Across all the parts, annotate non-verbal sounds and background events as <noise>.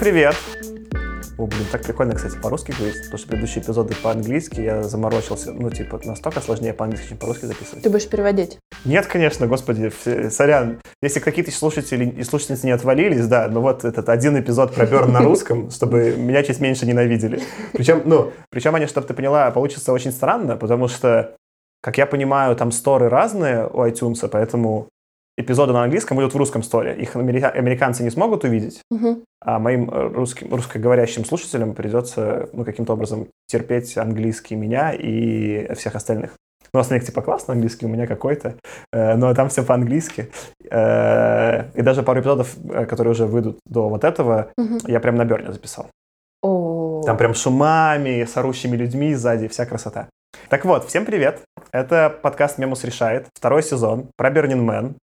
Привет! О, блин, так прикольно, кстати, по-русски говорить, потому что предыдущие эпизоды по-английски я заморочился. Ну, типа, настолько сложнее по-английски, чем по-русски записывать. Ты будешь переводить? Нет, конечно, господи, сорян. Если какие-то слушатели и слушательницы не отвалились, да, ну вот этот один эпизод про Берн на русском, <laughs> чтобы меня чуть меньше ненавидели. Причем, ну, причем они, чтобы ты поняла, получится очень странно, потому что, как я понимаю, там сторы разные у iTunes, поэтому эпизоды на английском будут в русском сторе. Их американцы не смогут увидеть, угу. а моим э, русским, русскоговорящим слушателям придется ну, каким-то образом терпеть английский меня и всех остальных. Ну, у остальных типа классно английский, у меня какой-то, э, но там все по-английски. Э, и даже пару эпизодов, которые уже выйдут до вот этого, угу. я прям на Берне записал. О. Там прям шумами, с орущими людьми сзади, вся красота. Так вот, всем привет. Это подкаст «Мемус решает», второй сезон про Burning Man.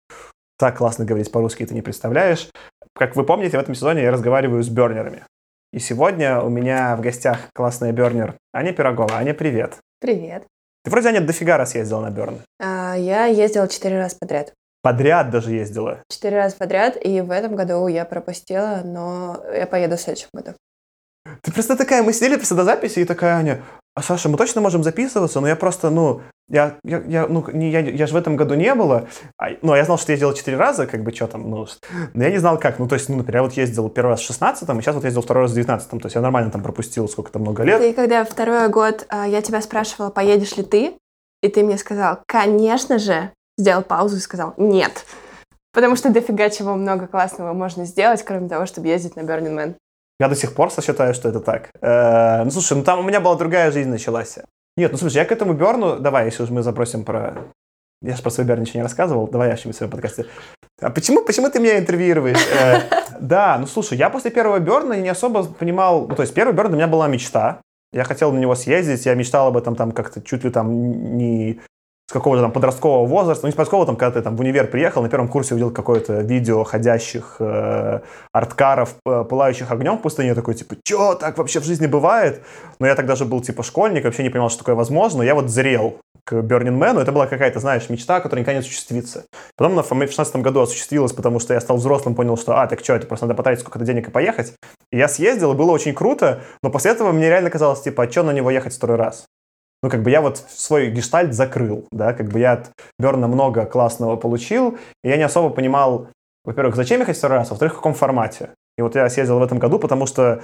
Так классно говорить по-русски, ты не представляешь. Как вы помните, в этом сезоне я разговариваю с бернерами. И сегодня у меня в гостях классная бернер Аня Пирогова. Аня, привет. Привет. Ты вроде, Аня, дофига раз ездила на Берн. А, я ездила четыре раза подряд. Подряд даже ездила? Четыре раза подряд, и в этом году я пропустила, но я поеду в следующем году. Ты просто такая, мы сидели просто до записи, и такая, Аня, а Саша, мы точно можем записываться? Но я просто, ну, я, я, я ну, не, я, я же в этом году не было. А, ну, я знал, что я ездил четыре раза, как бы, что там, ну, но я не знал, как. Ну, то есть, ну, например, я вот ездил первый раз в 16-м, и сейчас вот ездил второй раз в 19-м. То есть я нормально там пропустил сколько-то много лет. И когда второй год а, я тебя спрашивала, поедешь ли ты, и ты мне сказал, конечно же, сделал паузу и сказал, нет. Потому что дофига чего много классного можно сделать, кроме того, чтобы ездить на Burning Man. Я до сих пор считаю, что это так. Э, ну, слушай, ну там у меня была другая жизнь началась. Нет, ну, слушай, я к этому Берну... Давай, если уж мы запросим про... Я же про свой Берн ничего не рассказывал. Давай я в своем подкасте. А почему, почему ты меня интервьюируешь? Э, <laughs> да, ну, слушай, я после первого Берна не особо понимал... Ну, то есть первый Берн у меня была мечта. Я хотел на него съездить, я мечтал об этом там как-то чуть ли там не с какого-то там подросткового возраста, ну не с подросткового, там, когда ты там в универ приехал, на первом курсе увидел какое-то видео ходящих э, арткаров, э, пылающих огнем в пустыне, такой, типа, чё, так вообще в жизни бывает? Но я тогда же был, типа, школьник, вообще не понимал, что такое возможно, я вот зрел к Burning Man, это была какая-то, знаешь, мечта, которая никогда не осуществится. Потом она в 2016 году осуществилась, потому что я стал взрослым, понял, что, а, так что, это просто надо потратить сколько-то денег и поехать. И я съездил, и было очень круто, но после этого мне реально казалось, типа, а что на него ехать второй раз? Ну, как бы я вот свой гештальт закрыл, да, как бы я от Берна много классного получил, и я не особо понимал, во-первых, зачем ехать второй раз, во-вторых, в каком формате. И вот я съездил в этом году, потому что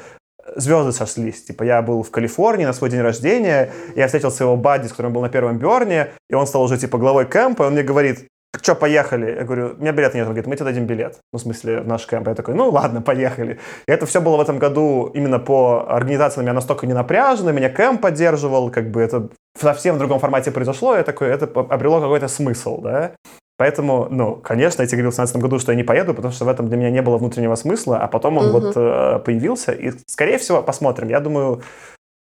звезды сошлись. Типа я был в Калифорнии на свой день рождения, я встретил своего бадди, с которым был на первом Берне, и он стал уже типа главой кемпа, и он мне говорит, что, поехали? Я говорю, у меня билета нет. Он говорит, мы тебе дадим билет. Ну, в смысле, в наш кемп. Я такой, ну, ладно, поехали. И это все было в этом году именно по организации на меня настолько не напряжено, меня кемп поддерживал, как бы это в совсем другом формате произошло, я такой, это обрело какой-то смысл, да. Поэтому, ну, конечно, я тебе говорил в 2017 году, что я не поеду, потому что в этом для меня не было внутреннего смысла, а потом он угу. вот э, появился, и, скорее всего, посмотрим. Я думаю,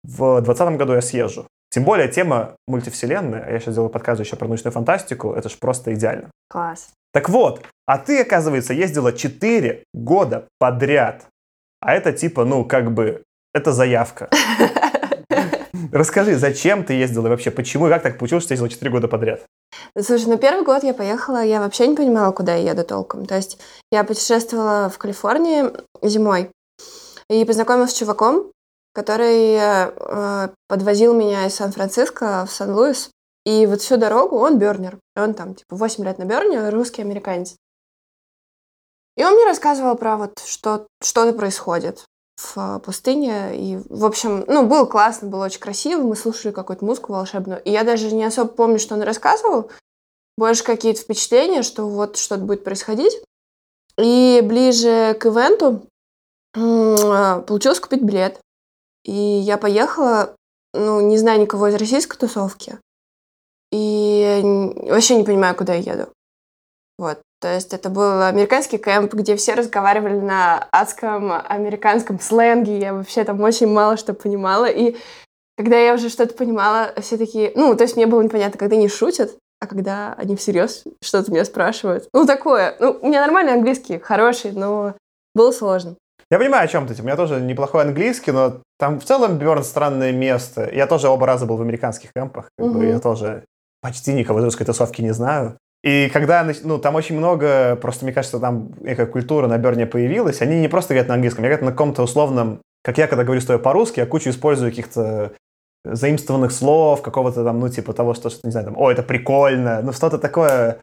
в 2020 году я съезжу. Тем более тема мультивселенная, а я сейчас делаю подкаст еще про научную фантастику, это же просто идеально. Класс. Так вот, а ты, оказывается, ездила 4 года подряд. А это типа, ну, как бы, это заявка. <laughs> Расскажи, зачем ты ездила вообще, почему и как так получилось, что ты ездила 4 года подряд? Слушай, ну первый год я поехала, я вообще не понимала, куда я еду толком. То есть я путешествовала в Калифорнии зимой и познакомилась с чуваком, который э, подвозил меня из Сан-Франциско в Сан-Луис. И вот всю дорогу он бернер. Он там, типа, 8 лет на берне, русский американец. И он мне рассказывал про вот что, что-то происходит в пустыне. И, в общем, ну, было классно, было очень красиво. Мы слушали какую-то музыку волшебную. И я даже не особо помню, что он рассказывал. Больше какие-то впечатления, что вот что-то будет происходить. И ближе к ивенту получилось купить билет. И я поехала, ну, не знаю никого из российской тусовки. И вообще не понимаю, куда я еду. Вот. То есть это был американский кемп, где все разговаривали на адском американском сленге. Я вообще там очень мало что понимала. И когда я уже что-то понимала, все такие... Ну, то есть мне было непонятно, когда они шутят, а когда они всерьез что-то меня спрашивают. Ну, такое. Ну, у меня нормальный английский, хороший, но было сложно. Я понимаю, о чем ты. У меня тоже неплохой английский, но там в целом Бёрн странное место. Я тоже оба раза был в американских кемпах. Как угу. бы, я тоже почти никого из русской тусовки не знаю. И когда, ну, там очень много, просто мне кажется, там некая культура на Берне появилась, они не просто говорят на английском, они говорят на каком-то условном, как я, когда говорю с тобой по-русски, я кучу использую каких-то заимствованных слов, какого-то там, ну, типа того, что, что не знаю, там, о, это прикольно, ну, что-то такое,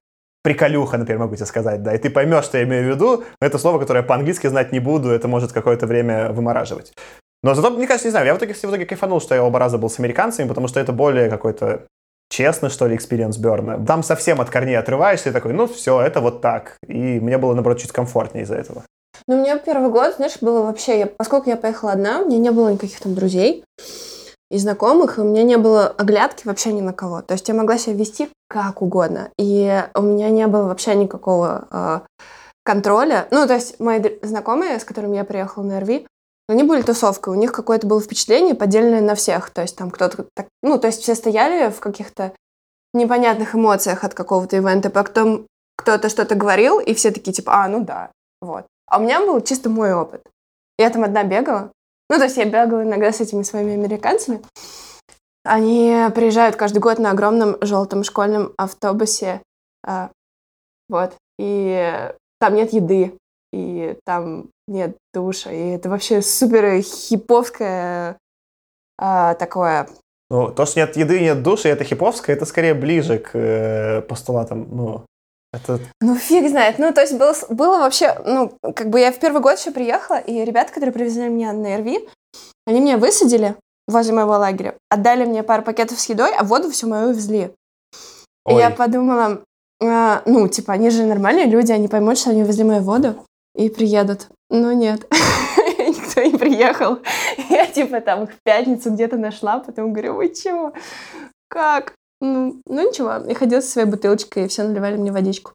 приколюха, например, могу тебе сказать, да, и ты поймешь, что я имею в виду, но это слово, которое я по-английски знать не буду, это может какое-то время вымораживать. Но зато, мне кажется, не знаю, я в итоге, в итоге кайфанул, что я оба раза был с американцами, потому что это более какой-то честный, что ли, experience Берна. Там совсем от корней отрываешься и такой, ну все, это вот так. И мне было, наоборот, чуть комфортнее из-за этого. Ну, у меня первый год, знаешь, было вообще, я, поскольку я поехала одна, у меня не было никаких там друзей и знакомых, и у меня не было оглядки вообще ни на кого. То есть я могла себя вести как угодно. И у меня не было вообще никакого э, контроля. Ну, то есть мои знакомые, с которыми я приехала на РВ, они были тусовкой, у них какое-то было впечатление поддельное на всех. То есть там кто-то так... Ну, то есть все стояли в каких-то непонятных эмоциях от какого-то ивента, потом кто-то что-то говорил, и все такие типа, а, ну да, вот. А у меня был чисто мой опыт. Я там одна бегала. Ну, то есть я бегала иногда с этими своими американцами. Они приезжают каждый год на огромном желтом школьном автобусе. А, вот. И там нет еды и там нет душа, и это вообще супер хиповское а, такое. Ну, то, что нет еды, нет души, это хиповское, это скорее ближе к э, постулатам, ну, это... Ну, фиг знает. Ну, то есть было, было вообще, ну, как бы я в первый год еще приехала, и ребята, которые привезли меня на РВ, они меня высадили возле моего лагеря, отдали мне пару пакетов с едой, а воду всю мою увезли. Ой. И я подумала, а, ну, типа, они же нормальные люди, они поймут, что они увезли мою воду и приедут. Но нет, <laughs> никто не приехал. <laughs> Я типа там в пятницу где-то нашла, потом говорю, вы чего? Как? Ну, ну ничего, я ходила со своей бутылочкой, и все наливали мне водичку.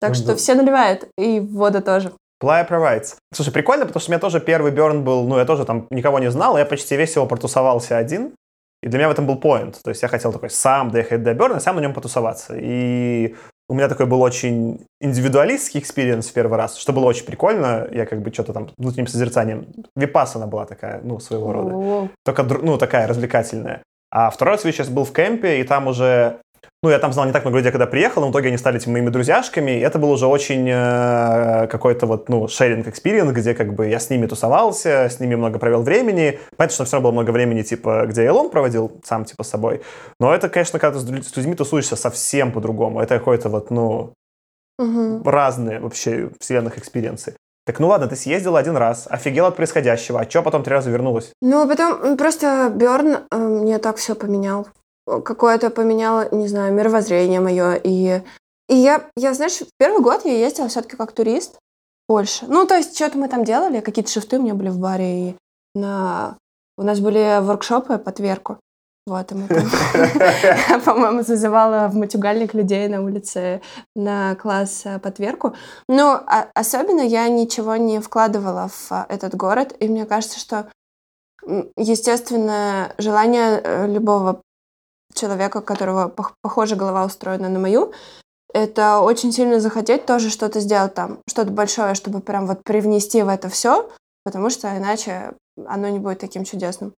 Так ну, что да. все наливают, и вода тоже. Playa provides. Слушай, прикольно, потому что у меня тоже первый Берн был, ну, я тоже там никого не знал, я почти весь его протусовался один. И для меня в этом был point. То есть я хотел такой сам доехать до Берна, сам на нем потусоваться. И у меня такой был очень индивидуалистский experience в первый раз, что было очень прикольно. Я как бы что-то там внутренним созерцанием. Випасана была такая, ну, своего рода. Только, ну, такая развлекательная. А второй раз я сейчас был в кемпе, и там уже ну, я там знал не так много людей, когда приехал, но в итоге они стали моими друзьяшками, и это был уже очень э, какой-то вот, ну, sharing experience, где как бы я с ними тусовался, с ними много провел времени. Понятно, что все равно было много времени, типа, где я alone проводил сам, типа, с собой. Но это, конечно, когда ты с людьми тусуешься совсем по-другому. Это какой-то вот, ну, угу. разные вообще вселенных experience ы. Так ну ладно, ты съездила один раз, офигела от происходящего, а что потом три раза вернулась? Ну, потом просто Берн э, мне так все поменял какое-то поменяло, не знаю, мировоззрение мое. И, и я, я, знаешь, в первый год я ездила все-таки как турист больше. Ну, то есть, что-то мы там делали, какие-то шифты у меня были в баре, и на... у нас были воркшопы по тверку. Вот, и мы <laughs> там, <laughs> по-моему, зазывала в матюгальник людей на улице на класс э, по тверку. Но а, особенно я ничего не вкладывала в э, этот город, и мне кажется, что естественно, желание э, любого человека, у которого похожа голова устроена на мою, это очень сильно захотеть тоже что-то сделать там, что-то большое, чтобы прям вот привнести в это все, потому что иначе оно не будет таким чудесным.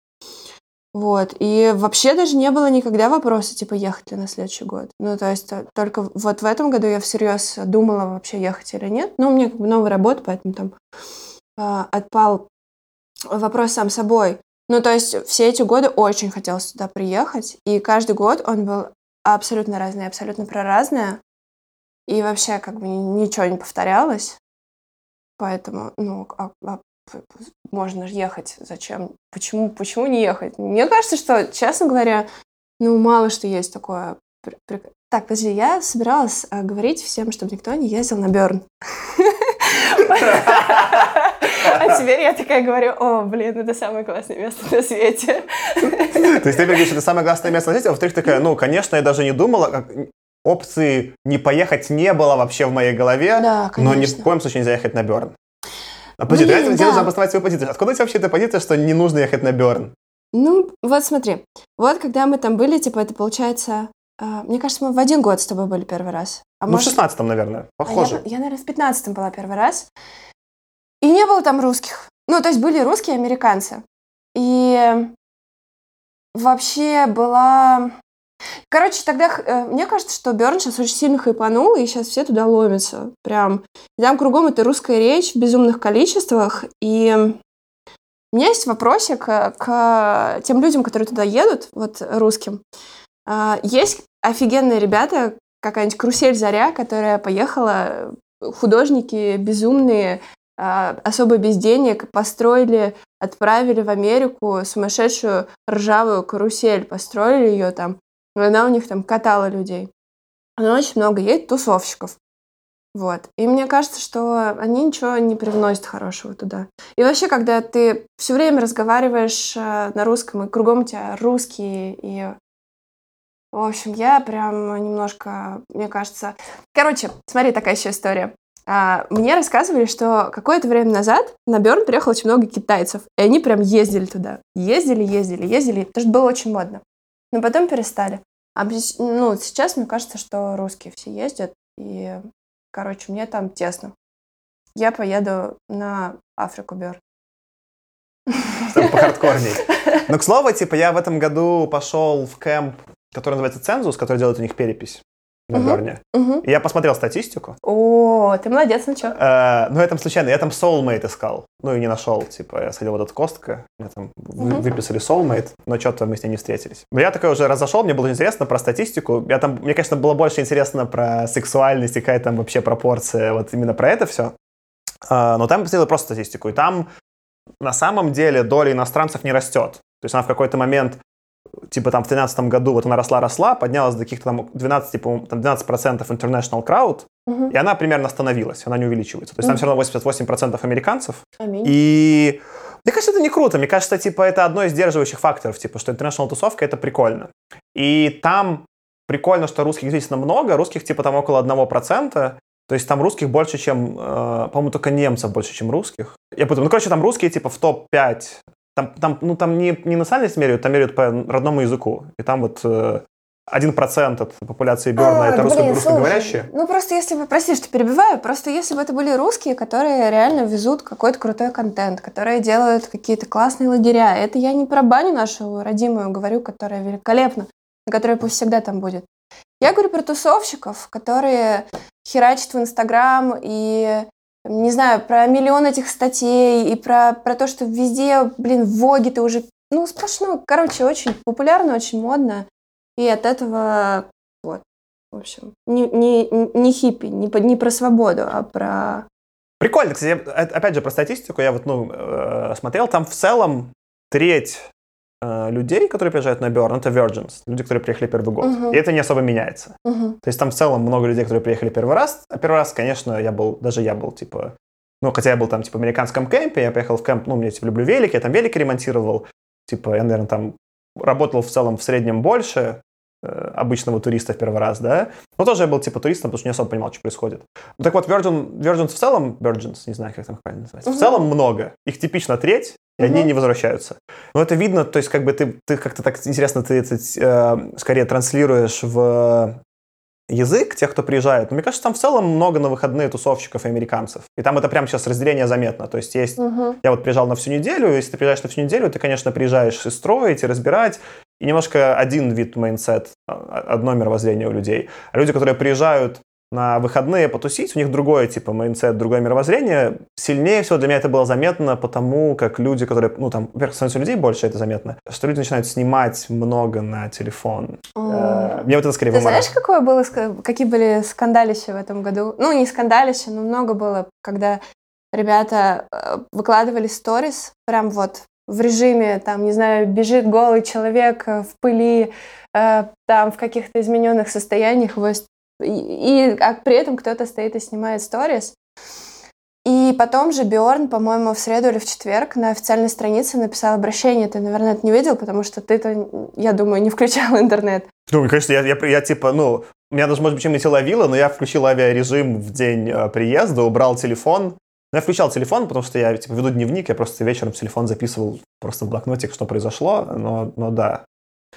Вот. И вообще даже не было никогда вопроса, типа, ехать ли на следующий год. Ну, то есть э, только вот в этом году я всерьез думала вообще ехать или нет. Ну, у меня как бы новая работа, поэтому там э, отпал вопрос сам собой. Ну, то есть все эти годы очень хотелось сюда приехать, и каждый год он был абсолютно разный, абсолютно про разное, и вообще как бы ничего не повторялось, поэтому, ну, а, а, можно ехать, зачем, почему, почему не ехать? Мне кажется, что, честно говоря, ну, мало что есть такое. Так, подожди, я собиралась а, говорить всем, чтобы никто не ездил на Берн. А теперь я такая говорю, о, блин, это самое классное место на свете. То есть ты говоришь, это самое классное место на свете, а во-вторых, такая, ну, конечно, я даже не думала, как опции не поехать не было вообще в моей голове, да, но ни в коем случае нельзя ехать на Берн. А подожди, Блин, давайте да. нужно обосновать свою позицию. Откуда у тебя вообще эта позиция, что не нужно ехать на Берн? Ну, вот смотри. Вот когда мы там были, типа, это получается... Э, мне кажется, мы в один год с тобой были первый раз. А ну, может... в 16 наверное. Похоже. А я, я, наверное, в 15 была первый раз. И не было там русских. Ну, то есть были русские американцы. И вообще была... Короче, тогда э, мне кажется, что Берн сейчас очень сильно хайпанул, и сейчас все туда ломятся. Прям. И там кругом это русская речь в безумных количествах. И у меня есть вопросик к, к тем людям, которые туда едут, вот русским. А, есть офигенные ребята, какая-нибудь Крусель Заря, которая поехала, художники безумные, а, особо без денег, построили, отправили в Америку сумасшедшую ржавую карусель, построили ее там, она у них там катала людей. Она очень много едет тусовщиков. Вот. И мне кажется, что они ничего не привносят хорошего туда. И вообще, когда ты все время разговариваешь э, на русском, и кругом у тебя русские, и в общем, я прям немножко, мне кажется... Короче, смотри, такая еще история. А, мне рассказывали, что какое-то время назад на Берн приехало очень много китайцев, и они прям ездили туда. Ездили, ездили, ездили, потому что было очень модно. Но потом перестали. А ну, сейчас мне кажется, что русские все ездят, и, короче, мне там тесно. Я поеду на Африку Берн. Чтобы похардкорней. <laughs> Но, к слову, типа, я в этом году пошел в кемп который называется «Цензус», который делает у них перепись на угу. Берне. Угу. Я посмотрел статистику. О, ты молодец, ну что? Э, ну, я там случайно, я там Soulmate искал, ну и не нашел, типа, я сходил в этот Костка, мне там угу. выписали Soulmate, но что-то мы с ней не встретились. Но я такой уже разошел, мне было интересно про статистику, я там, мне, конечно, было больше интересно про сексуальность и какая там вообще пропорция, вот именно про это все. Э, но там я посмотрел просто статистику, и там на самом деле доля иностранцев не растет. То есть она в какой-то момент типа там в 2013 году вот она росла-росла, поднялась до каких-то там 12, типа, там 12% international crowd, угу. и она примерно остановилась, она не увеличивается. То есть угу. там все равно 88% американцев. Аминь. И мне кажется, это не круто. Мне кажется, типа, это одно из сдерживающих факторов, типа, что international тусовка — это прикольно. И там прикольно, что русских действительно много, русских типа там около 1%, то есть там русских больше, чем, э, по-моему, только немцев больше, чем русских. Я путаю. Ну, короче, там русские типа в топ-5 там, там, ну, там не, не национальность меряют, там меряют по родному языку. И там вот э, один процент от популяции Берна это русско, блин, русскоговорящие. Ну, просто если бы, прости, что перебиваю, просто если бы это были русские, которые реально везут какой-то крутой контент, которые делают какие-то классные лагеря. Это я не про баню нашу родимую говорю, которая великолепна, которая пусть всегда там будет. Я говорю про тусовщиков, которые херачат в Инстаграм и не знаю, про миллион этих статей и про, про то, что везде, блин, в Воге ты уже, ну, сплошно, короче, очень популярно, очень модно. И от этого, вот, в общем, не, не, не хиппи, не, не про свободу, а про... Прикольно, кстати, опять же, про статистику я вот, ну, э, смотрел, там в целом треть Э, людей, которые приезжают на Burn, это Virgins, люди, которые приехали первый год. Uh-huh. И это не особо меняется. Uh-huh. То есть там в целом много людей, которые приехали первый раз. А первый раз, конечно, я был, даже я был, типа, ну, хотя я был там, типа, в американском кемпе, я поехал в кемп, ну, мне, типа, люблю велики, я там велики ремонтировал. Типа, я, наверное, там работал в целом в среднем больше, Э, обычного туриста в первый раз, да. Но тоже я был типа туристом, потому что не особо понимал, что происходит. Ну так вот, Virgin, Virgins в целом, Virgins, не знаю, как там правильно называется, угу. в целом много. Их типично треть, и угу. они не возвращаются. Но это видно, то есть как бы ты, ты как-то так интересно, ты это э, скорее транслируешь в язык тех, кто приезжает. Но мне кажется, там в целом много на выходные тусовщиков и американцев. И там это прямо сейчас разделение заметно. То есть есть... Угу. Я вот приезжал на всю неделю, если ты приезжаешь на всю неделю, ты, конечно, приезжаешь и строить, и разбирать, и немножко один вид mindset, а, одно мировоззрение у людей. А люди, которые приезжают на выходные потусить, у них другое типа mindset, другое мировоззрение. Сильнее всего для меня это было заметно, потому как люди, которые, ну там, во-первых, становится людей больше, это заметно, что люди начинают снимать много на телефон. Mm. Мне вот это скорее Ты знаешь, какое было, какие были скандалища в этом году? Ну, не скандалища, но много было, когда ребята э, выкладывали сторис, прям вот в режиме, там, не знаю, бежит голый человек э, в пыли, э, там, в каких-то измененных состояниях, и, и а при этом кто-то стоит и снимает сторис. И потом же Биорн, по-моему, в среду или в четверг на официальной странице написал обращение. Ты, наверное, это не видел, потому что ты-то, я думаю, не включал интернет. Ну, конечно, я, я, я типа, ну, меня даже, может быть, чем-нибудь ловило, но я включил авиарежим в день э, приезда, убрал телефон, но я включал телефон, потому что я типа, веду дневник, я просто вечером телефон записывал просто в блокнотик, что произошло, но, но да.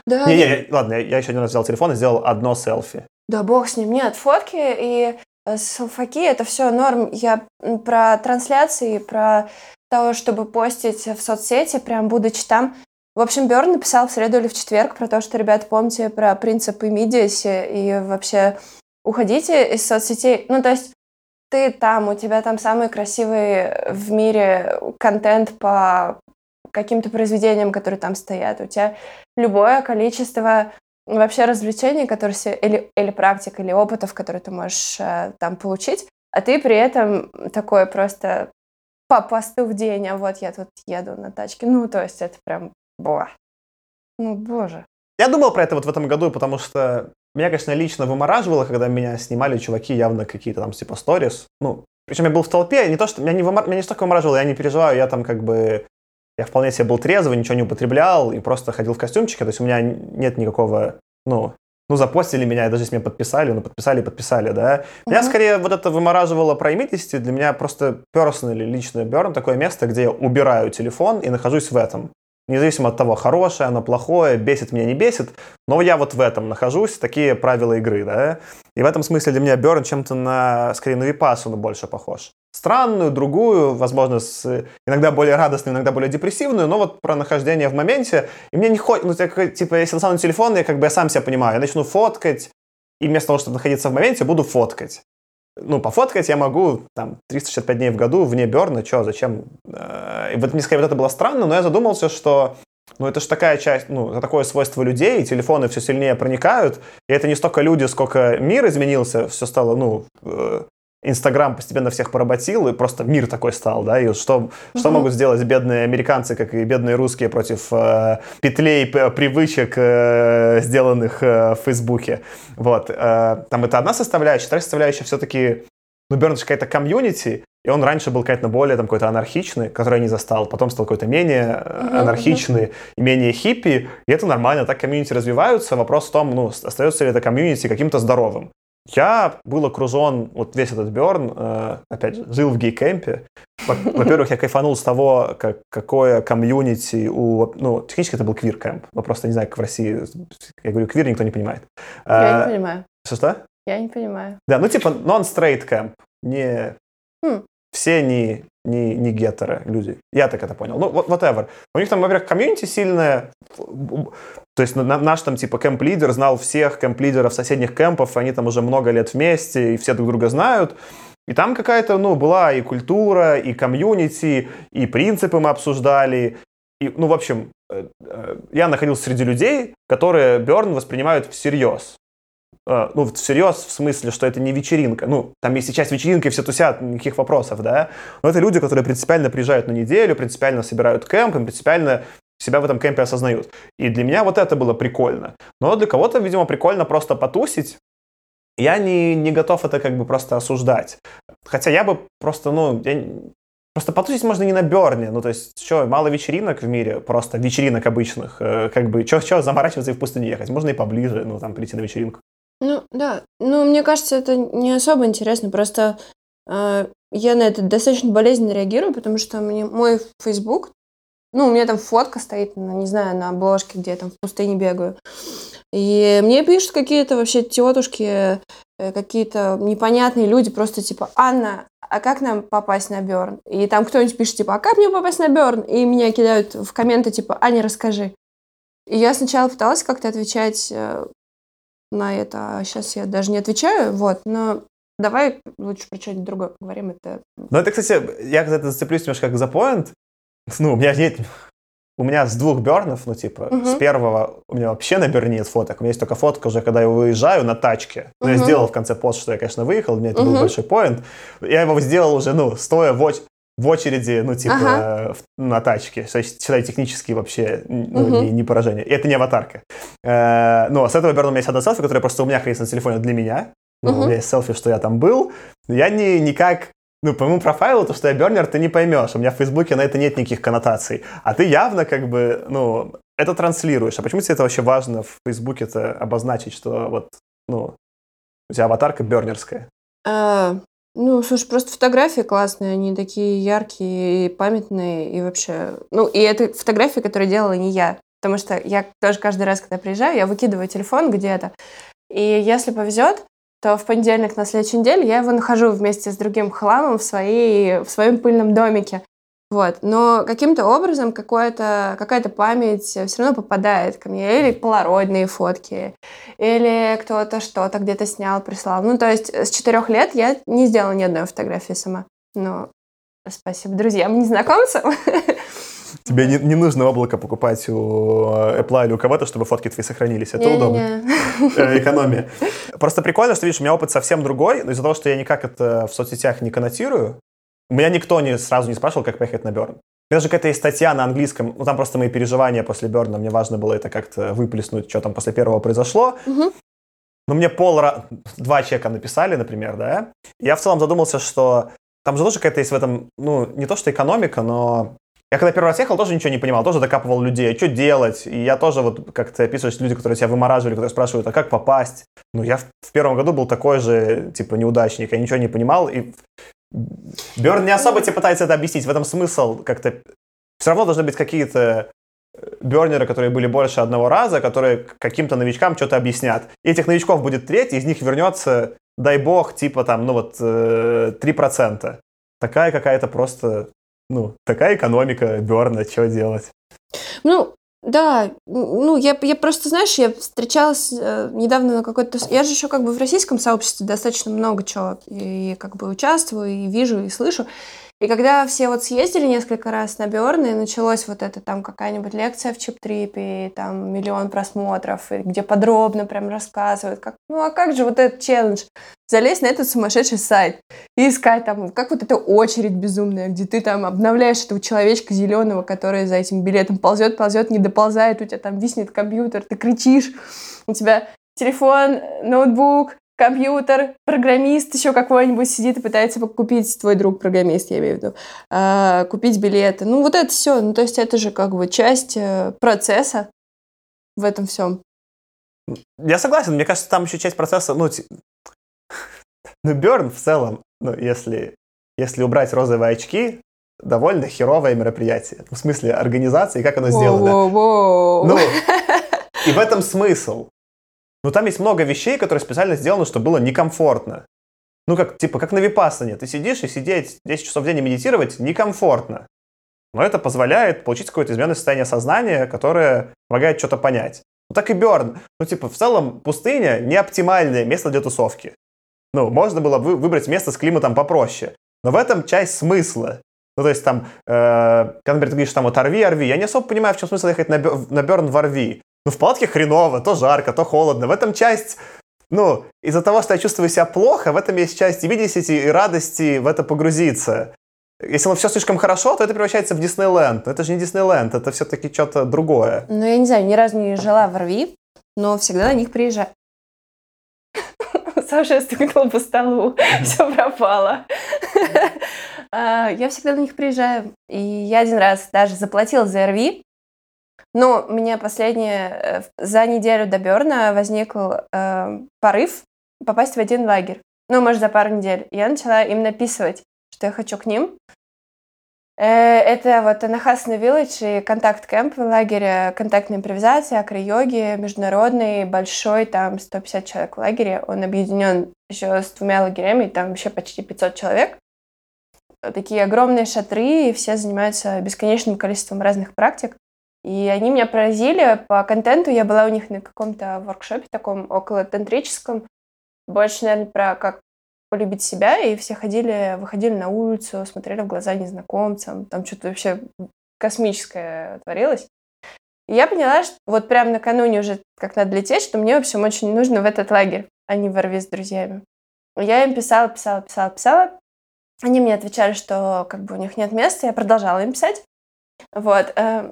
Да. Не, не, ладно, я, я еще один раз взял телефон и сделал одно селфи. Да бог с ним, нет, фотки и э, селфаки, это все норм. Я про трансляции, про того, чтобы постить в соцсети, прям будучи там, В общем, Берн написал в среду или в четверг про то, что, ребята, помните про принцип immediacy и вообще уходите из соцсетей. Ну, то есть ты там, у тебя там самый красивый в мире контент по каким-то произведениям, которые там стоят. У тебя любое количество вообще развлечений, которые или, или практик, или опытов, которые ты можешь э, там получить, а ты при этом такой просто по посту в день, а вот я тут еду на тачке. Ну, то есть это прям, бо. Ну, боже. Я думал про это вот в этом году, потому что меня, конечно, лично вымораживало, когда меня снимали чуваки явно какие-то там типа сторис. Ну, причем я был в толпе, не то, что меня не, вымор... меня не столько вымораживало, я не переживаю, я там как бы я вполне себе был трезвый, ничего не употреблял и просто ходил в костюмчике, то есть у меня нет никакого, ну, ну, запостили меня, даже если меня подписали, ну, подписали подписали, да. Меня uh-huh. скорее вот это вымораживало про immediacy, для меня просто personal, личный берн, такое место, где я убираю телефон и нахожусь в этом независимо от того, хорошее оно, плохое, бесит меня, не бесит, но я вот в этом нахожусь, такие правила игры, да, и в этом смысле для меня Берн чем-то на, скорее, на Випассану больше похож. Странную, другую, возможно, с, иногда более радостную, иногда более депрессивную, но вот про нахождение в моменте, и мне не хочется, ну, типа, если достану телефон, я как бы я сам себя понимаю, я начну фоткать, и вместо того, чтобы находиться в моменте, буду фоткать ну, пофоткать я могу там 365 дней в году вне Берна, что, зачем? Э, и вот мне скорее вот это было странно, но я задумался, что ну, это же такая часть, ну, это такое свойство людей, телефоны все сильнее проникают, и это не столько люди, сколько мир изменился, все стало, ну, э, Инстаграм постепенно всех поработил, и просто мир такой стал, да, и что, угу. что могут сделать бедные американцы, как и бедные русские против э, петлей, привычек, э, сделанных э, в Фейсбуке, вот, э, там это одна составляющая, вторая составляющая все-таки, ну, Берн какая-то комьюнити, и он раньше был какой-то более там какой-то анархичный, который я не застал, потом стал какой-то менее uh-huh, анархичный и менее хиппи, и это нормально, так комьюнити развиваются, вопрос в том, ну, остается ли это комьюнити каким-то здоровым. Я был окружен, вот весь этот Берн, э, опять же, жил в гей-кемпе. Во-первых, я кайфанул с того, как, какое комьюнити у... Ну, технически это был квир-кемп, но просто не знаю, как в России... Я говорю квир, никто не понимает. Я не э, понимаю. Что-что? Я не понимаю. Да, ну типа non-straight кемп. Не... Хм. Все не, не, не гетеры люди. Я так это понял. Ну, whatever. У них там, во-первых, комьюнити сильное. То есть наш там типа кемп-лидер знал всех кемп-лидеров соседних кемпов, они там уже много лет вместе, и все друг друга знают. И там какая-то, ну, была и культура, и комьюнити, и принципы мы обсуждали. И, ну, в общем, э, э, я находился среди людей, которые Берн воспринимают всерьез. Э, ну, всерьез, в смысле, что это не вечеринка. Ну, там есть часть вечеринки, все тусят, никаких вопросов, да. Но это люди, которые принципиально приезжают на неделю, принципиально собирают кемп, принципиально себя в этом кемпе осознают. И для меня вот это было прикольно. Но для кого-то, видимо, прикольно просто потусить. Я не, не готов это как бы просто осуждать. Хотя я бы просто, ну, я, Просто потусить можно не на Берне, ну то есть, что, мало вечеринок в мире, просто вечеринок обычных, э, как бы, что заморачиваться и в пустыню ехать, можно и поближе, ну там прийти на вечеринку. Ну, да. Ну, мне кажется, это не особо интересно. Просто э, я на это достаточно болезненно реагирую, потому что мне мой Facebook, ну, у меня там фотка стоит, не знаю, на обложке, где я там в пустыне бегаю. И мне пишут какие-то вообще тетушки, э, какие-то непонятные люди, просто типа, Анна, а как нам попасть на Берн? И там кто-нибудь пишет, типа, а как мне попасть на Берн? И меня кидают в комменты, типа, Аня, расскажи. И я сначала пыталась как-то отвечать э, на это. А сейчас я даже не отвечаю, вот, но давай лучше про что-нибудь другое поговорим. Это... Ну, это, кстати, я когда зацеплюсь немножко как за поинт. Ну, у меня нет... У меня с двух бернов, ну, типа, угу. с первого у меня вообще на берне нет фоток. У меня есть только фотка уже, когда я выезжаю на тачке. Но угу. я сделал в конце пост, что я, конечно, выехал, у меня это угу. был большой поинт. Я его сделал уже, ну, стоя в, оч в очереди, ну, типа, ага. в, на тачке. Считай, технически вообще ну, угу. не, не поражение. И это не аватарка. Э, но с этого Берна у меня есть одна селфи, которая просто у меня хранится на телефоне для меня. Ну, угу. У меня есть селфи, что я там был. Я не, никак ну, по моему профайлу, то, что я бернер, ты не поймешь. У меня в Фейсбуке на это нет никаких коннотаций. А ты явно как бы, ну, это транслируешь. А почему тебе это вообще важно в Фейсбуке-то обозначить, что вот, ну, у тебя аватарка бернерская? А, ну, слушай, просто фотографии классные, они такие яркие и памятные, и вообще... Ну, и это фотографии, которые делала не я, потому что я тоже каждый раз, когда приезжаю, я выкидываю телефон где-то, и если повезет, то в понедельник на следующей неделе я его нахожу вместе с другим хламом в, своей, в своем пыльном домике. Вот. Но каким-то образом какая-то память все равно попадает ко мне. Или полароидные фотки, или кто-то что-то где-то снял, прислал. Ну, то есть с четырех лет я не сделала ни одной фотографии сама. Но спасибо друзьям, незнакомцам. <laughs> Тебе не, не нужно облако покупать у э, Apple или у кого-то, чтобы фотки твои сохранились. Это не, удобно. Э, экономия. Просто прикольно, что, видишь, у меня опыт совсем другой, но из-за того, что я никак это в соцсетях не коннотирую, у меня никто не, сразу не спрашивал, как поехать на Берн. У меня даже какая-то есть статья на английском, ну там просто мои переживания после Берна, мне важно было это как-то выплеснуть, что там после первого произошло. Угу. Но мне пол два чека написали, например, да. Я в целом задумался, что там же тоже какая-то есть в этом, ну, не то что экономика, но я когда первый раз ехал, тоже ничего не понимал, тоже докапывал людей, а что делать. И я тоже, вот как ты описываешь, люди, которые тебя вымораживали, которые спрашивают, а как попасть? Ну, я в, в первом году был такой же, типа, неудачник, я ничего не понимал. И Берн не особо тебе пытается это объяснить. В этом смысл как-то... Все равно должны быть какие-то э, бернеры, которые были больше одного раза, которые каким-то новичкам что-то объяснят. И этих новичков будет треть, из них вернется, дай бог, типа там, ну вот, 3%. Э, Такая какая-то просто ну, такая экономика Берна, что делать? Ну, да, ну, я, я просто, знаешь, я встречалась э, недавно на какой-то... Я же еще как бы в российском сообществе достаточно много чего и, и как бы участвую, и вижу, и слышу. И когда все вот съездили несколько раз на Бёрн, и началось вот это там какая-нибудь лекция в чип-трипе, там миллион просмотров, где подробно прям рассказывают, как, ну а как же вот этот челлендж? Залезть на этот сумасшедший сайт и искать там, как вот эта очередь безумная, где ты там обновляешь этого человечка зеленого, который за этим билетом ползет, ползет, не доползает, у тебя там виснет компьютер, ты кричишь, у тебя телефон, ноутбук, компьютер, программист еще какой-нибудь сидит и пытается купить, твой друг программист, я имею в виду, э, купить билеты. Ну, вот это все. Ну, то есть это же как бы часть э, процесса в этом всем. Я согласен. Мне кажется, там еще часть процесса, ну, ну, Берн в целом, ну, если, если убрать розовые очки, довольно херовое мероприятие. В смысле организации, как оно сделано. Ну, <laughs> и в этом смысл. Но там есть много вещей, которые специально сделаны, чтобы было некомфортно. Ну, как, типа, как на випассане. Ты сидишь и сидеть 10 часов в день и медитировать некомфортно. Но это позволяет получить какое-то измененное состояние сознания, которое помогает что-то понять. Ну, так и Берн. Ну, типа, в целом, пустыня не оптимальное место для тусовки. Ну, можно было бы выбрать место с климатом попроще. Но в этом часть смысла. Ну, то есть там, э, когда, например, ты говоришь, там, вот орви, орви. Я не особо понимаю, в чем смысл ехать на, на Берн в орви. Ну, в палатке хреново, то жарко, то холодно. В этом часть ну, из-за того, что я чувствую себя плохо, в этом есть часть и видимости, и радости в это погрузиться. Если все слишком хорошо, то это превращается в Диснейленд. Но это же не Диснейленд, это все-таки что-то другое. Ну, я не знаю, ни разу не жила в Рви, но всегда на них приезжаю. Саша стукнул по столу, все пропало. А, я всегда на них приезжаю. И я один раз даже заплатила за РВИ, ну, меня последнее, э, за неделю до Берна возник э, порыв попасть в один лагерь. Ну, может, за пару недель. Я начала им написывать, что я хочу к ним. Э, это вот Анахасна Виллидж и контакт-кэмп в лагере контактной импровизации, акро-йоги, международный, большой, там 150 человек в лагере. Он объединен еще с двумя лагерями, там вообще почти 500 человек. Такие огромные шатры, и все занимаются бесконечным количеством разных практик. И они меня поразили по контенту. Я была у них на каком-то воркшопе таком около тантрическом. Больше, наверное, про как полюбить себя. И все ходили, выходили на улицу, смотрели в глаза незнакомцам. Там что-то вообще космическое творилось. И я поняла, что вот прям накануне уже как надо лететь, что мне, в общем, очень нужно в этот лагерь, а не в с друзьями. Я им писала, писала, писала, писала. Они мне отвечали, что как бы у них нет места. Я продолжала им писать. Вот. Э,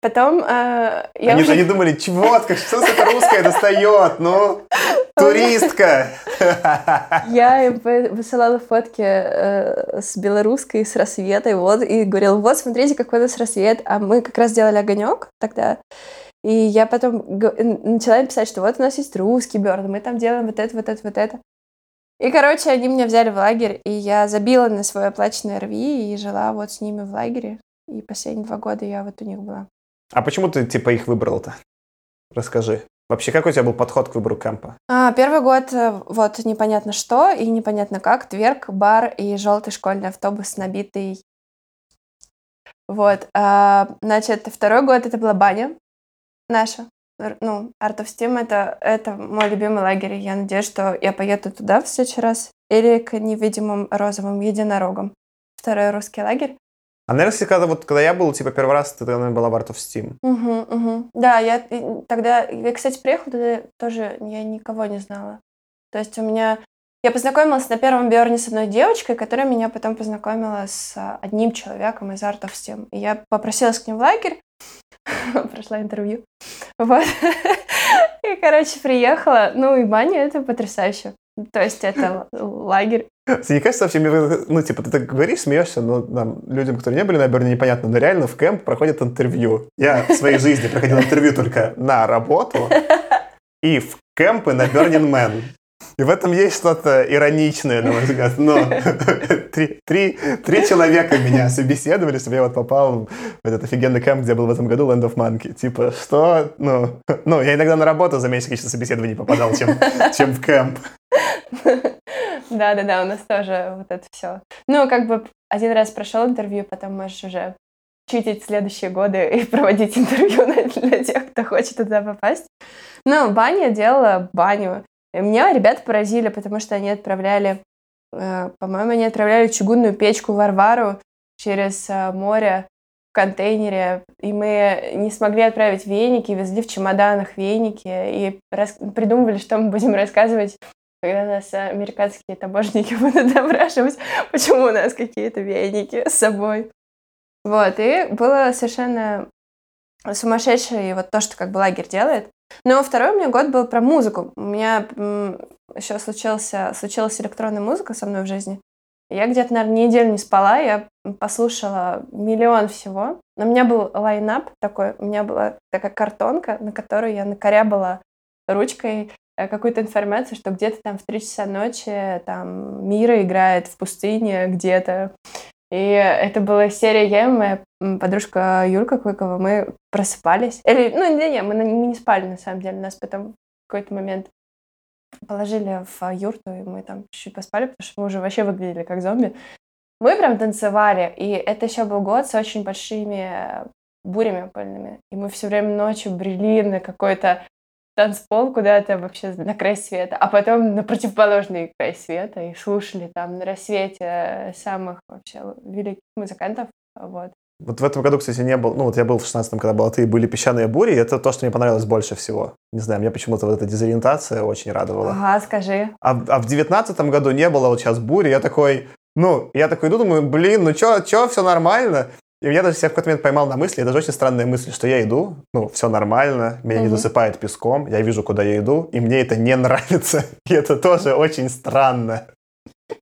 потом э, я Они уже... они думали, чего, как что это русское достает, ну, <laughs> туристка. <laughs> Я им высылала фотки э, с белорусской, с рассветой, вот, и говорила, вот, смотрите, какой у нас рассвет, а мы как раз делали огонек тогда, и я потом начала им писать, что вот у нас есть русский бёрд, мы там делаем вот это, вот это, вот это. И, короче, они меня взяли в лагерь, и я забила на свой оплаченный РВИ и жила вот с ними в лагере. И последние два года я вот у них была. А почему ты, типа, их выбрал-то? Расскажи. Вообще, какой у тебя был подход к выбору кемпа? А, первый год э, вот непонятно что и непонятно как. Тверк, бар и желтый школьный автобус, набитый Вот. А, значит, второй год это была баня наша. Ну, Art of Steam это, это мой любимый лагерь. Я надеюсь, что я поеду туда в следующий раз. Или к невидимым розовым единорогам. Второй русский лагерь. А, наверное, когда, вот, когда я был, типа, первый раз, ты, наверное, была в Art of Steam. Мгм, мгм. Да, я тогда, я, кстати, приехала, тогда тоже я никого не знала. То есть у меня... Я познакомилась на первом Бёрне с одной девочкой, которая меня потом познакомила с а, одним человеком из Art of Steam. И я попросилась к ним в лагерь, <laughs> прошла интервью. Вот. <laughs> И, короче, приехала. Ну, и баня — это потрясающе. То есть это лагерь. Мне кажется, вообще, ну, типа, ты так говоришь, смеешься, но нам, людям, которые не были на Берне, непонятно, но реально в кемп проходит интервью. Я в своей жизни проходил интервью только на работу и в кемпы на Burning Man. И в этом есть что-то ироничное, на мой взгляд. Но <laughs> три, три, три человека меня собеседовали, чтобы я вот попал в этот офигенный кемп, где был в этом году Land of Monkey. Типа, что? Ну, <laughs> ну я иногда на работу за меньшее количество собеседований попадал, чем, <laughs> чем в кемп. Да-да-да, у нас тоже вот это все. Ну, как бы один раз прошел интервью, потом можешь уже читить следующие годы и проводить интервью для тех, кто хочет туда попасть. Ну, баня делала баню. Меня ребята поразили, потому что они отправляли, э, по-моему, они отправляли чугунную печку Варвару через э, море в контейнере, и мы не смогли отправить веники, везли в чемоданах веники и рас- придумывали, что мы будем рассказывать когда нас э, американские таможенники <laughs> будут допрашивать, почему у нас какие-то веники с собой. Вот, и было совершенно сумасшедшее вот то, что как бы лагерь делает. Но второй у меня год был про музыку. У меня еще случился, случилась электронная музыка со мной в жизни. Я где-то, наверное, неделю не спала, я послушала миллион всего. Но у меня был лайнап такой, у меня была такая картонка, на которую я накорябала ручкой э, какую-то информацию, что где-то там в 3 часа ночи там Мира играет в пустыне где-то. И это была серия я и моя подружка Юлька Клыкова, мы просыпались. Или, ну, не, не, мы, мы не спали, на самом деле. Нас потом в какой-то момент положили в юрту, и мы там чуть-чуть поспали, потому что мы уже вообще выглядели как зомби. Мы прям танцевали, и это еще был год с очень большими э, бурями пыльными. И мы все время ночью брели на какой-то танцпол куда-то вообще на край света, а потом на противоположный край света и слушали там на рассвете самых вообще великих музыкантов. Вот. Вот в этом году, кстати, не был... Ну, вот я был в 16-м, когда была ты, были песчаные бури, и это то, что мне понравилось больше всего. Не знаю, меня почему-то вот эта дезориентация очень радовала. Ага, скажи. А, в- а в девятнадцатом году не было вот сейчас бури, я такой, ну, я такой иду, думаю, блин, ну чё, чё, все нормально? И я даже себя в какой-то момент поймал на мысли, это же очень странная мысль, что я иду, ну, все нормально, меня не Мгм. засыпает песком, я вижу, куда я иду, и мне это не <laughs> нравится. И это тоже очень странно.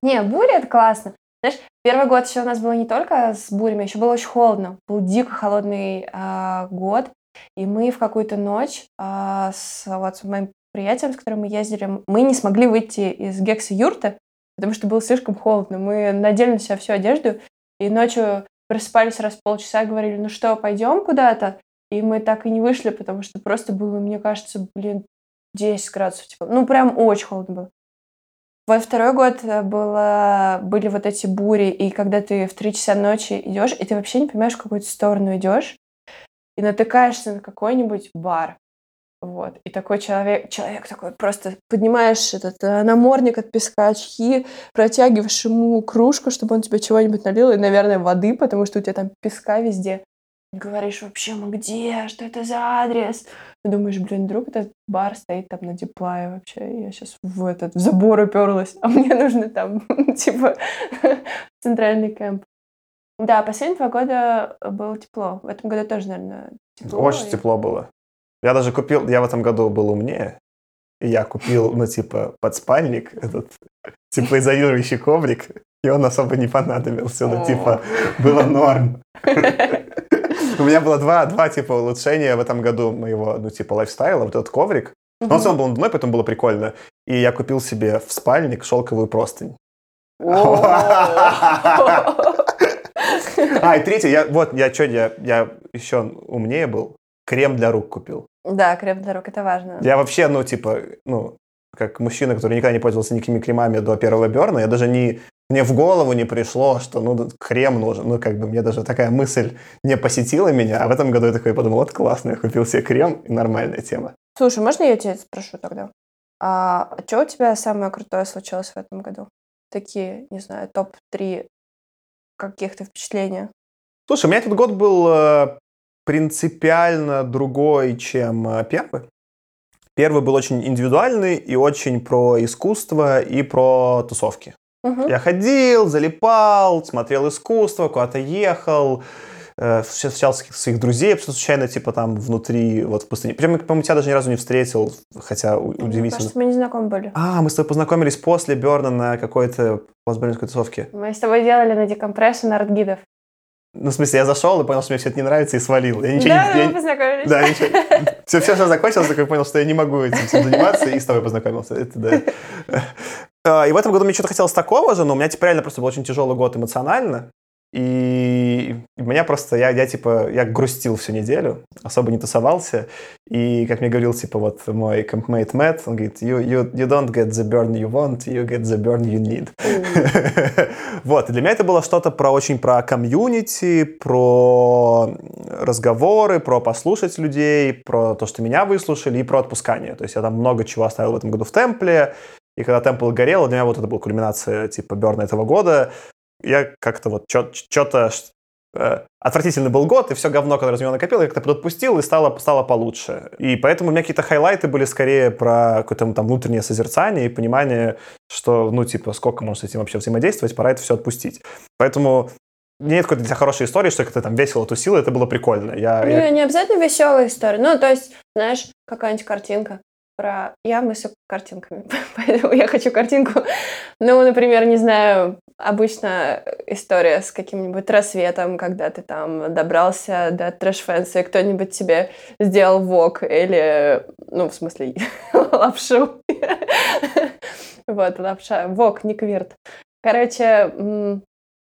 Не, буря это классно. Знаешь, первый год еще у нас было не только с бурями, еще было очень холодно. Был дико холодный а, год, и мы в какую-то ночь а, с, вот, с моим приятелем, с которым мы ездили, мы не смогли выйти из гекса юрты, потому что было слишком холодно. Мы надели на себя всю одежду, и ночью просыпались раз в полчаса говорили, ну что, пойдем куда-то? И мы так и не вышли, потому что просто было, мне кажется, блин, 10 градусов. Типа. Ну, прям очень холодно было. Во второй год э, было, были вот эти бури, и когда ты в 3 часа ночи идешь, и ты вообще не понимаешь, в какую сторону идешь, и натыкаешься на какой-нибудь бар. Вот. И такой человек, человек такой, просто поднимаешь этот э, намордник от песка, очки, протягиваешь ему кружку, чтобы он тебе чего-нибудь налил, и, наверное, воды, потому что у тебя там песка везде. И говоришь, вообще, мы где? Что это за адрес? Ты думаешь, блин, вдруг этот бар стоит там на Диплае вообще, я сейчас в этот в забор уперлась, а мне нужно там, <laughs> типа, центральный кемп. Да, последние два года было тепло. В этом году тоже, наверное, тепло. Очень И- тепло было. Я даже купил, я в этом году был умнее, и я купил, ну, типа, подспальник, этот теплоизолирующий коврик, и он особо не понадобился, ну, типа, было норм. <laughs> У меня было два, два типа улучшения в этом году моего, ну, типа, лайфстайла. Вот этот коврик. Но он в целом был надувной, поэтому было прикольно. И я купил себе в спальник шелковую простынь. <laughs> А, и третье, я, вот, я что, я, я еще умнее был. Крем для рук купил. Да, крем для рук, это важно. Я вообще, ну, типа, ну, как мужчина, который никогда не пользовался никакими кремами до первого Берна, я даже не, мне в голову не пришло, что ну крем нужен. Ну, как бы мне даже такая мысль не посетила меня, а в этом году я такой подумал, вот классно, я купил себе крем, и нормальная тема. Слушай, можно я тебя спрошу тогда? А что у тебя самое крутое случилось в этом году? Такие, не знаю, топ-3 каких-то впечатления. Слушай, у меня этот год был э, принципиально другой, чем э, первый. Первый был очень индивидуальный и очень про искусство и про тусовки. Угу. Я ходил, залипал, смотрел искусство, куда-то ехал, э, встречал своих друзей, случайно, типа, там, внутри, вот, в пустыне. Причем, по-моему, тебя даже ни разу не встретил, хотя удивительно. Потому что мы не знакомы были. А, мы с тобой познакомились после Берна на какой-то постбернской тусовке. Мы с тобой делали на декомпрессию арт-гидов. Ну, в смысле, я зашел и понял, что мне все это не нравится, и свалил. Я ничего да, не, мы познакомились. Да, ничего. Все, все, что закончилось, такой понял, что я не могу этим всем заниматься, и с тобой познакомился. Это да. <laughs> А, и в этом году мне что-то хотелось такого же, но у меня типа реально просто был очень тяжелый год эмоционально. И меня просто, я, я типа, я грустил всю неделю, особо не тусовался. И, как мне говорил, типа, вот мой компмейт Мэтт, он говорит, you, you, you don't get the burn you want, you get the burn you need. <laughs> вот, и для меня это было что-то про очень про комьюнити, про разговоры, про послушать людей, про то, что меня выслушали, и про отпускание. То есть я там много чего оставил в этом году в темпле, и когда темпл горел, для меня вот это была кульминация типа Берна этого года я как-то вот что-то э, отвратительный был год, и все говно, которое из него накопил, я как-то подотпустил, и стало, стало получше. И поэтому у меня какие-то хайлайты были скорее про какое-то там внутреннее созерцание и понимание, что, ну, типа, сколько можно с этим вообще взаимодействовать, пора это все отпустить. Поэтому нет какой-то для хорошей истории, что как-то там весело тусил, это было прикольно. Я, не, я... не обязательно веселая история. Ну, то есть, знаешь, какая-нибудь картинка про... Я мыслю картинками, <laughs> поэтому я хочу картинку. Ну, например, не знаю, обычно история с каким-нибудь рассветом, когда ты там добрался до trash fence а, и кто-нибудь тебе сделал вок или, ну, в смысле, <laughs> лапшу. Вот, лапша. Вок, не квирт. Короче,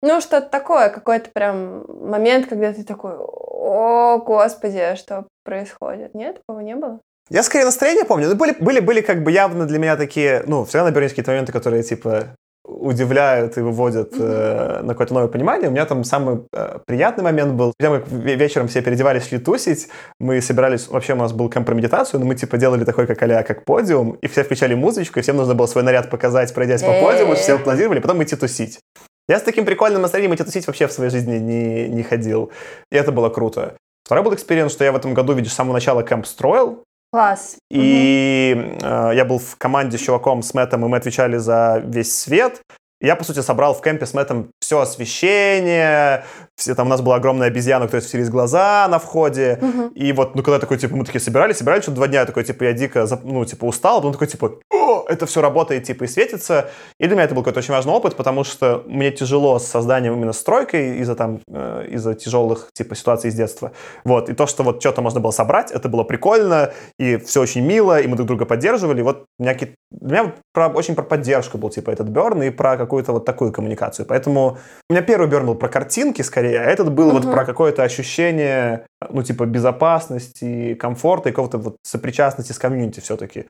ну, что-то такое, какой-то прям момент, когда ты такой, о, господи, что происходит? Нет, такого не было? Я скорее настроение помню. Ну, были, были, были как бы явно для меня такие, ну, всегда на какие-то моменты, которые, типа, удивляют и выводят э, на какое-то новое понимание. У меня там самый э, приятный момент был, когда мы вечером все переодевались, шли тусить, мы собирались, вообще у нас был кемп про медитацию, но мы типа делали такой как а как подиум, и все включали музычку, и всем нужно было свой наряд показать, пройдясь по подиуму, все аплодировали, потом идти тусить. Я с таким прикольным настроением идти тусить вообще в своей жизни не, не ходил, и это было круто. Второй был experience, что я в этом году, видишь, с самого начала кемп строил, Класс. И угу. э, я был в команде с чуваком, с Мэттом, и мы отвечали за весь свет. Я, по сути, собрал в кемпе с Мэттом все освещение, все, там у нас была огромная обезьяна, которой светились глаза на входе, угу. и вот, ну, когда такой, типа, мы такие собирались, собирались, что два дня, я такой, типа, я дико, ну, типа, устал, а потом такой, типа, О, это все работает, типа, и светится, и для меня это был какой-то очень важный опыт, потому что мне тяжело с созданием именно стройкой из-за там, э, из-за тяжелых, типа, ситуаций из детства, вот, и то, что вот что-то можно было собрать, это было прикольно, и все очень мило, и мы друг друга поддерживали, вот, у меня, для меня про, очень про поддержку был, типа, этот Берн, и про какую-то вот такую коммуникацию, поэтому у меня первый Берн был про картинки, скорее, а этот был uh-huh. вот про какое-то ощущение, ну, типа, безопасности, комфорта и какого-то вот сопричастности с комьюнити все-таки.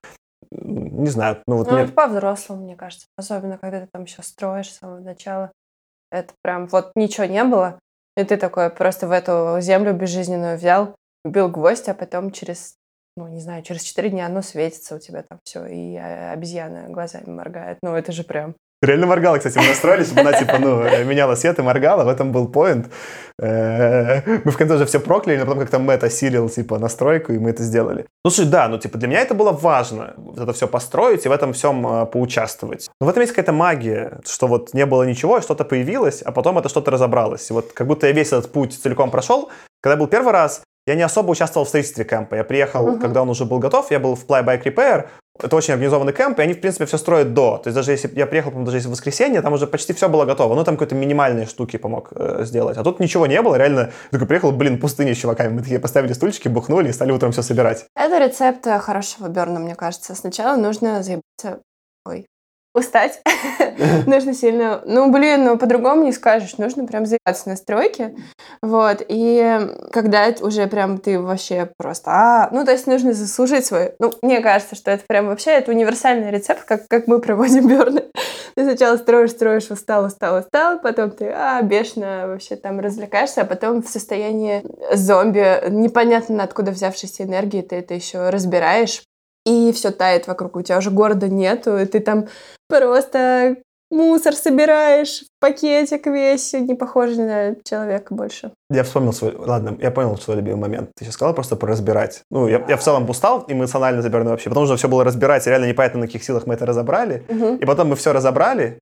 Не знаю. Ну, вот ну мне... это по-взрослому, мне кажется. Особенно, когда ты там еще строишь с самого начала. Это прям вот ничего не было. И ты такой просто в эту землю безжизненную взял, убил гвоздь, а потом через, ну, не знаю, через четыре дня оно светится у тебя там все, и а, обезьяна глазами моргает. Ну, это же прям Реально моргала, кстати, мы настроили, чтобы она, типа, ну, меняла свет и моргала, в этом был поинт. Э, мы в конце уже все прокляли, но потом как-то Мэтт осилил, типа, настройку, и мы это сделали. Ну, слушай, да, ну, типа, для меня это было важно, вот это все построить и в этом всем э, поучаствовать. Но в этом есть какая-то магия, что вот не было ничего, что-то появилось, а потом это что-то разобралось. И вот как будто я весь этот путь целиком прошел. Когда был первый раз, я не особо участвовал в строительстве кемпа. Я приехал, uh-huh. когда он уже был готов, я был в Fly Bike Repair. Это очень организованный кемп, и они, в принципе, все строят до. То есть даже если я приехал, даже если в воскресенье, там уже почти все было готово. Ну, там какие-то минимальные штуки помог э, сделать. А тут ничего не было, реально. Такой приехал, блин, пустыня с чуваками. Мы такие поставили стульчики, бухнули и стали утром все собирать. Это рецепт хорошего берна, мне кажется. Сначала нужно заебаться... Ой, устать. <laughs> нужно сильно... Ну, блин, ну по-другому не скажешь. Нужно прям заебаться на стройке. Вот. И когда уже прям ты вообще просто... А, ну, то есть нужно заслужить свой... Ну, мне кажется, что это прям вообще это универсальный рецепт, как, как мы проводим берны. <laughs> Ты сначала строишь, строишь, устал, устал, устал, потом ты, а, бешено вообще там развлекаешься, а потом в состоянии зомби, непонятно откуда взявшейся энергии, ты это еще разбираешь, и все тает вокруг, у тебя уже города нету, и ты там просто мусор собираешь пакетик весь, не похожий на человека больше. Я вспомнил свой... Ладно, я понял свой любимый момент. Ты сейчас сказал просто про разбирать. Ну, я, я в целом устал эмоционально заберный вообще, потому что все было разбирать, и реально непонятно, на каких силах мы это разобрали. Мгм. И потом мы все разобрали,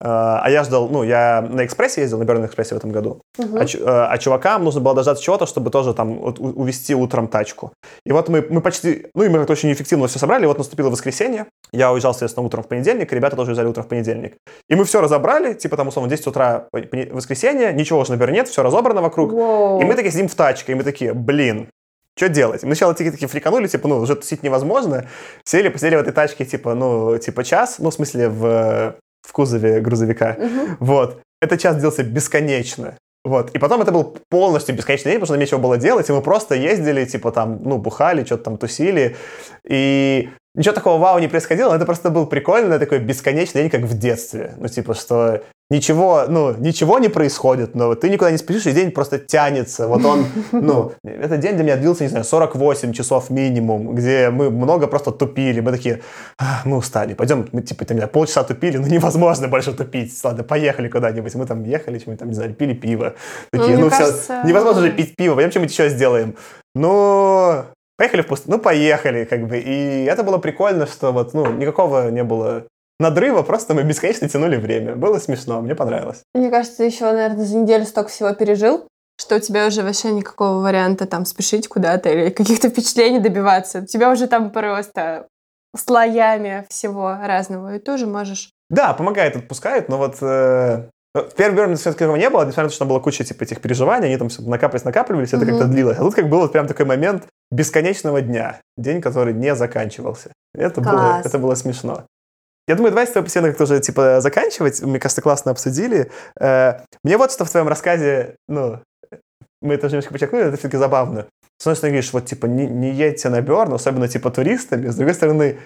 а я ждал, ну, я на экспрессе ездил, на Берн экспрессе в этом году, Мгм. а, э, а чувакам нужно было дождаться чего-то, чтобы тоже там вот увезти утром тачку. И вот мы, мы почти, ну и мы как-то очень эффективно все собрали, и вот наступило воскресенье, я уезжал, соответственно, утром в понедельник, и ребята тоже уезжали утром в понедельник. И мы все разобрали, типа там, условно, 10 утра воскресенье, ничего уже, наверное, нет, все разобрано вокруг. Воу. И мы такие сидим в тачке, и мы такие, блин, что делать? Мы сначала такие, такие фриканули, типа, ну, уже тусить невозможно. Сели, посидели в этой тачке, типа, ну, типа час, ну, в смысле, в, в кузове грузовика. Мгм. Вот. Этот час длился бесконечно. Вот. И потом это был полностью бесконечный день, потому что нам нечего было делать, и мы просто ездили, типа, там, ну, бухали, что-то там тусили. И ничего такого вау не происходило, но это просто был прикольный такой бесконечный день, как в детстве. Ну, типа, что ничего, ну, ничего не происходит, но ты никуда не спешишь, и день просто тянется. Вот он, <laughs> ну, этот день для меня длился, не знаю, 48 часов минимум, где мы много просто тупили. Мы такие, «А, мы устали, пойдем, мы, типа, там, полчаса тупили, ну, невозможно больше тупить. Ладно, поехали куда-нибудь. Мы там ехали, чем там, не знаю, пили пиво. Такие, ну, все, кажется, невозможно же пить пиво, пойдем что-нибудь еще сделаем. Ну, поехали в пустыню, ну, поехали, как бы. И это было прикольно, что вот, ну, никакого не было надрыва, просто мы бесконечно тянули время. Было смешно, мне понравилось. Мне кажется, ты еще, наверное, за неделю столько всего пережил, что у тебя уже вообще никакого варианта там спешить куда-то или каких-то впечатлений добиваться. У тебя уже там просто слоями всего разного, и тоже можешь. Да, помогает, отпускает, но вот э, в первый Берн все-таки не было, несмотря на то, что там была куча типа, этих переживаний, они там накапливались, накапливались, это Мгм. как-то длилось. А тут как был вот прям такой момент бесконечного дня, день, который не заканчивался. Это, было, Класс. это было смешно. Я думаю, давай с тобой постепенно как-то уже типа заканчивать. Мне кажется, классно обсудили. Э, мне вот что в твоем рассказе, ну, мы это уже немножко подчеркнули, это все-таки забавно. С одной стороны, говоришь, вот, типа, не, не едьте на Берн, особенно, типа, туристами. С другой стороны,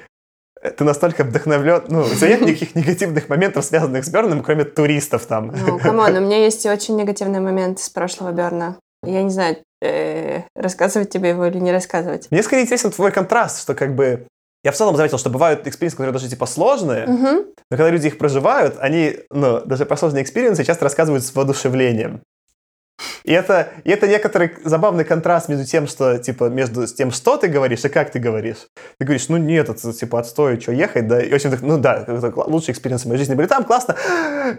э, ты настолько вдохновлен, ну, у тебя нет <laughs> никаких негативных моментов, связанных с Берном, кроме туристов там. Ну, come on, у меня <laughs> есть очень негативный момент с прошлого Берна. Я не знаю, э, рассказывать тебе его или не рассказывать. Мне скорее интересен твой контраст, что как бы... Я в целом заметил, что бывают experience ы, которые даже типа сложные, Мгм. но когда люди их проживают, они, ну, даже про сложные experience ы часто рассказывают с воодушевлением. И это, и это некоторый забавный контраст между тем, что, типа, между тем, что ты говоришь и как ты говоришь. Ты говоришь, ну нет, это, типа, отстой, что ехать, да, и очень, ну да, это лучшие experience ы в моей жизни были там, классно,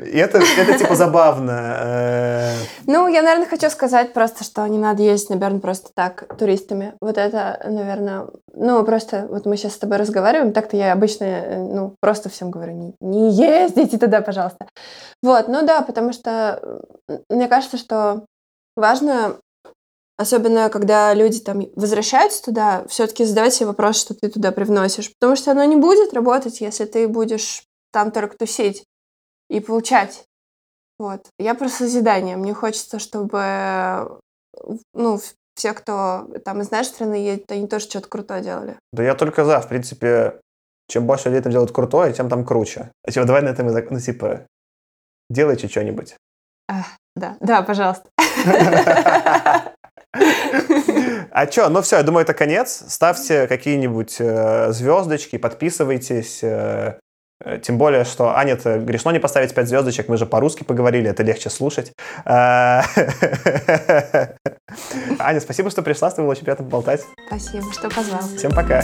и это, это типа, забавно. Э, Ну, я, наверное, хочу сказать просто, что не надо ездить на Берн просто так, туристами. Вот это, наверное, ну, просто вот мы сейчас с тобой разговариваем, так-то я обычно, э, ну, просто всем говорю, не, не ездите туда, пожалуйста. Вот, ну да, потому что мне кажется, что важно, особенно когда люди там возвращаются туда, все-таки задавать себе вопрос, что ты туда привносишь, потому что оно не будет работать, если ты будешь там только тусить и получать. Вот. Я про созидание. Мне хочется, чтобы э, ну, все, кто там из нашей страны едет, они тоже что-то крутое делали. Да я только за, в принципе, чем больше людей там делают крутое, тем там круче. А типа, давай на этом, ну, типа, делайте что-нибудь. Да, да, пожалуйста. А что, ну все, я думаю, это конец. Ставьте какие-нибудь э, звездочки, подписывайтесь. э, тем более, что Аня-то грешно не поставить 5 звездочек, мы же по-русски поговорили, это легче слушать. Э, <laughs> Аня, спасибо, что пришла, с тобой было очень приятно поболтать. Спасибо, что позвал. Всем пока.